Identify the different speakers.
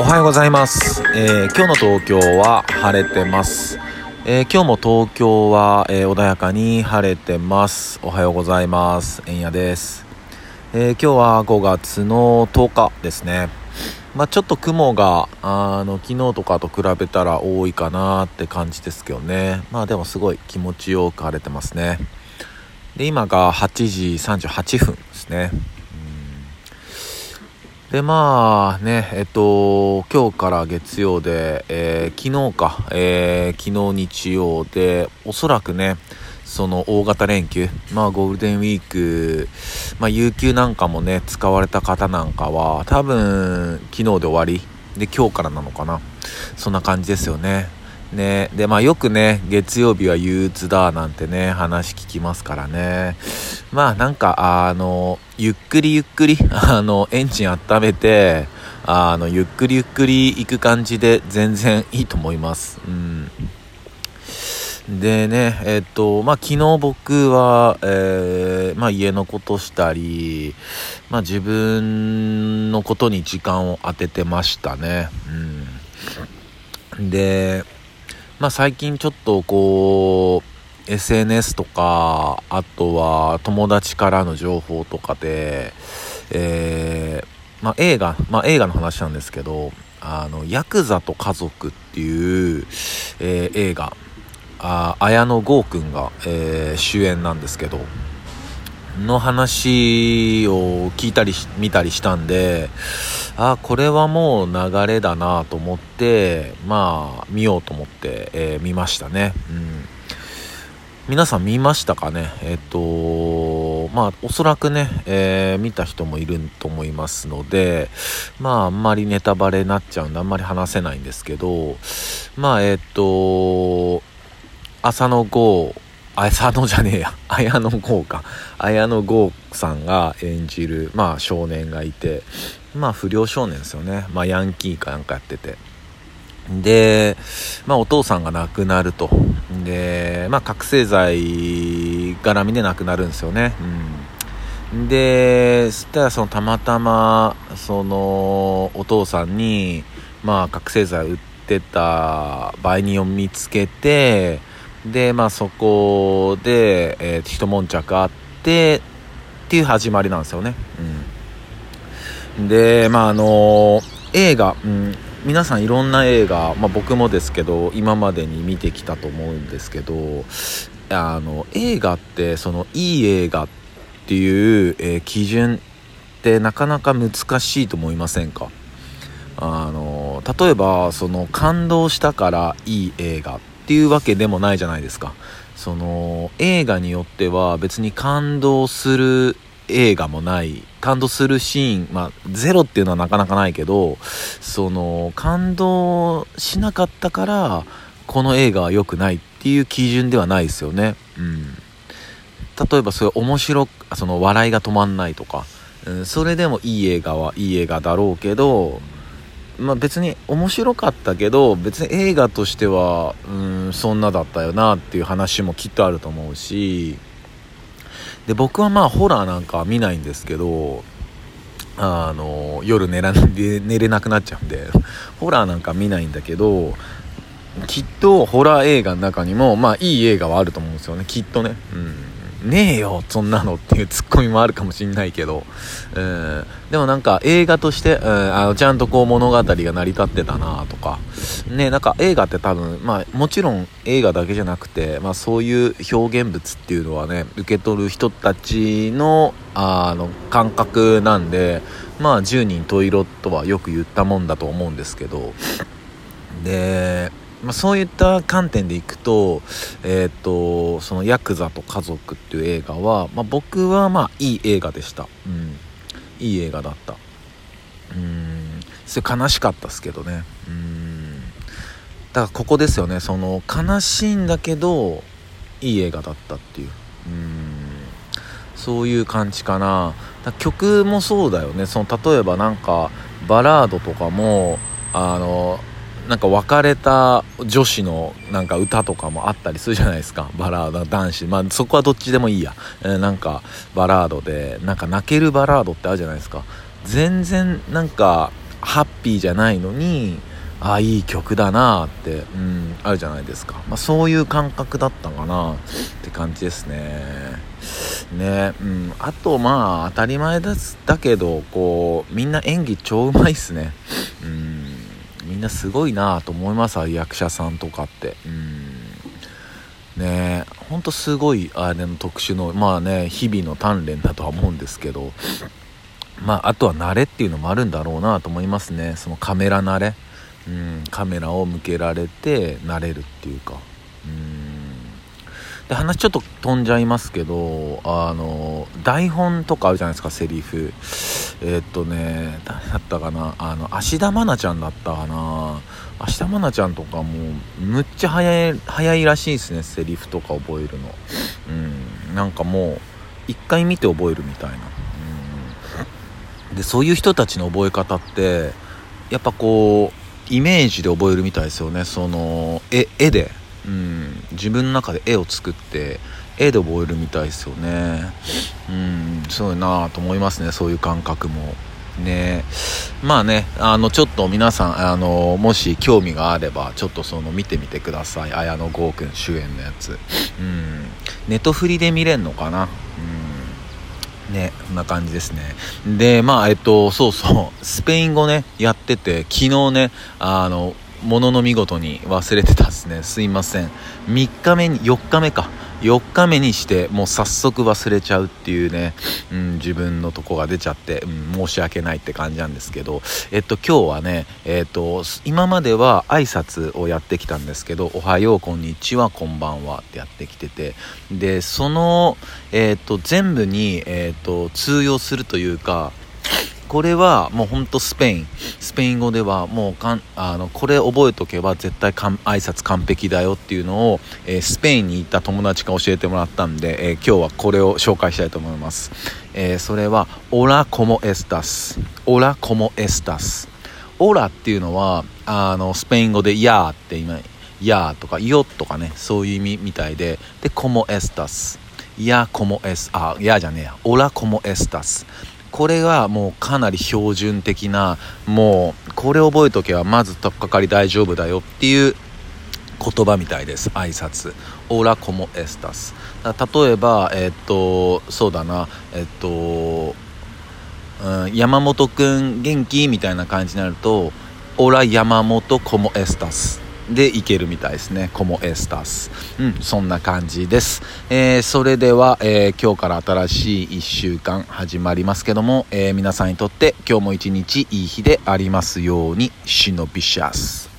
Speaker 1: おはようございます、えー、今日の東京は晴れてます、えー、今日も東京は、えー、穏やかに晴れてます。おはようございます。えんやです、え今日は5月の10日ですね。まあ、ちょっと雲があの昨日とかと比べたら多いかなって感じですけどね。まあでもすごい気持ちよく晴れてますね。で今が8時38分ですね。でまあねえっと今日から月曜で、えー、昨日か、えー、昨日日曜でおそらくねその大型連休まあゴールデンウィークまあ有給なんかもね使われた方なんかは多分昨日で終わり。で今日からなのかな。そんな感じですよね。ね、で、まあよくね、月曜日は憂鬱だなんてね、話聞きますからね。まあなんか、あの、ゆっくりゆっくり、あの、エンジン温めて、あの、ゆっくりゆっくり行く感じで全然いいと思います。うん。でね、えっと、まあ、昨日僕は、えー、まあ、家のことしたり、まあ、自分のことに時間を当ててましたね。うん。で、まあ最近ちょっとこう、SNS とか、あとは友達からの情報とかで、えー、まあ映画、まあ映画の話なんですけど、あの、ヤクザと家族っていう、えー、映画、あ綾野剛くんが、えー、主演なんですけど、の話を聞いたり見たりしたんで、あ、これはもう流れだなと思って、まあ、見ようと思って、えー、見ましたね。うん。皆さん見ましたかね？えっ、と、まあ、おそらくね、えー、見た人もいると思いますので、まあ、あんまりネタバレになっちゃうんで、あんまり話せないんですけど、まあ、えっ、と、浅野剛綾野じゃねえや。綾野剛か。綾野剛さんが演じる、まあ少年がいて、まあ不良少年ですよね。まあヤンキーかなんかやってて。で、まあお父さんが亡くなると。で、まあ覚醒剤絡みで亡くなるんですよね。うん。で、そしたらそのたまたま、そのお父さんに、まあ覚醒剤売ってた売人を見つけて、で、まあそこで、えー、一悶着あって、っていう始まりなんですよね。うん。で、まああのー、映画、うん、皆さんいろんな映画、まあ僕もですけど、今までに見てきたと思うんですけど、あの、映画って、その、いい映画っていう、えー、基準ってなかなか難しいと思いませんか？あの例えばその感動したからいい映画っていうわけでもないじゃないですか。その映画によっては別に感動する映画もない。感動するシーンまあゼロっていうのはなかなかないけどその感動しなかったからこの映画は良くないっていう基準ではないですよね。うん。例えばそれ面白その笑いが止まんないとか、うん、それでもいい映画はいい映画だろうけどまあ、別に面白かったけど別に映画としてはうんそんなだったよなっていう話もきっとあると思うし。で僕はまあホラーなんかは見ないんですけどあの夜寝ら 寝れなくなっちゃうんでホラーなんか見ないんだけどきっとホラー映画の中にもまあいい映画はあると思うんですよねきっとね。うん。ねえよそんなのっていうツッコミもあるかもしんないけど、うん、でもなんか映画として、うん、あのちゃんとこう物語が成り立ってたなとか。ねなんか映画って多分まあもちろん映画だけじゃなくて、まあ、そういう表現物っていうのはね受け取る人たちのあの感覚なんでまあ10人十色とはよく言ったもんだと思うんですけど。でまあ、そういった観点でいくと,、えーと、そのヤクザと家族っていう映画は、まあ、僕はまあいい映画でした、うん、いい映画だった。うん。それ悲しかったっすけどね。うん。だからここですよね。その悲しいんだけどいい映画だったっていう。うん。そういう感じかな。曲もそうだよね。その例えばなんかバラードとかもあのなんか別れた女子のなんか歌とかもあったりするじゃないですか。バラード男子。まあそこはどっちでもいいや、えー、なんかバラードでなんか泣けるバラードってあるじゃないですか。全然なんかハッピーじゃないのにああいい曲だなって、うん、あるじゃないですか、まあ、そういう感覚だったかなって感じですね。ねうん。あとまあ当たり前だだけどこうみんな演技超うまいっすね。うん。んなすごいなと思います役者さんとかって。うん。ねほんとすごいあれの特殊のまあね日々の鍛錬だとは思うんですけど。まああとは慣れっていうのもあるんだろうなと思いますね。そのカメラ慣れ。うん、カメラを向けられて慣れるっていうか。うん。で話ちょっと飛んじゃいますけどあの台本とかあるじゃないですかセリフ。えー、っとね誰だったかなあの芦田愛菜ちゃんだったかな。芦田愛菜ちゃんとかもむっちゃ早い早いらしいですねセリフとか覚えるの。うん。なんかもう一回見て覚えるみたいな。うん。でそういう人たちの覚え方ってやっぱこうイメージで覚えるみたいですよね。その絵絵で、うん、自分の中で絵を作って絵で覚えるみたいですよね。うん。すごいなと思いますねそういう感覚も。ね。まあねあのちょっと皆さんあのもし興味があればちょっとその見てみてください。綾野剛君主演のやつ。うん。ネトフリで見れんのかな？うん。ね、こんな感じですね。で、まあ、えっと、そうそう、スペイン語ね、やってて、昨日ね、あの、ものの見事に忘れてたっすね。すいません。3日目に、4日目か。4日目にしてもう早速忘れちゃうっていうね、うん、自分のとこが出ちゃって、うん、申し訳ないって感じなんですけど、えっと、今日はね、えっと、今までは挨拶をやってきたんですけど、おはよう、こんにちは、こんばんはってやってきてて、で、その、えっと、全部に、えっと、通用するというか、これはもうほんとスペイン。スペイン語ではもうかんあのこれ覚えとけば絶対かん挨拶完璧だよっていうのを、えー、スペインに行った友達が教えてもらったんで、えー、今日はこれを紹介したいと思います、えー、それはオラコモエスタスオラコモエスタスオラっていうのはあのスペイン語でヤーって今ヤーとかヨとかねそういう意味みたいで。でコモエスタスヤコモエスあヤじゃねえや。オラコモエスタスこれがもうかなり標準的なもうこれ覚えとけばまず取っかかり大丈夫だよっていう言葉みたいです。挨拶。オーラコモエスタス例えばえっとそうだな。えっと、うん、山本くん元気？みたいな感じになるとオーラ山本コモエスタスでいけるみたいですね。コモエスタス。うん、そんな感じです。えー、それでは、えー、今日から新しい1週間始まりますけども、えー、皆さんにとって今日も一日いい日でありますように、シノビシャス。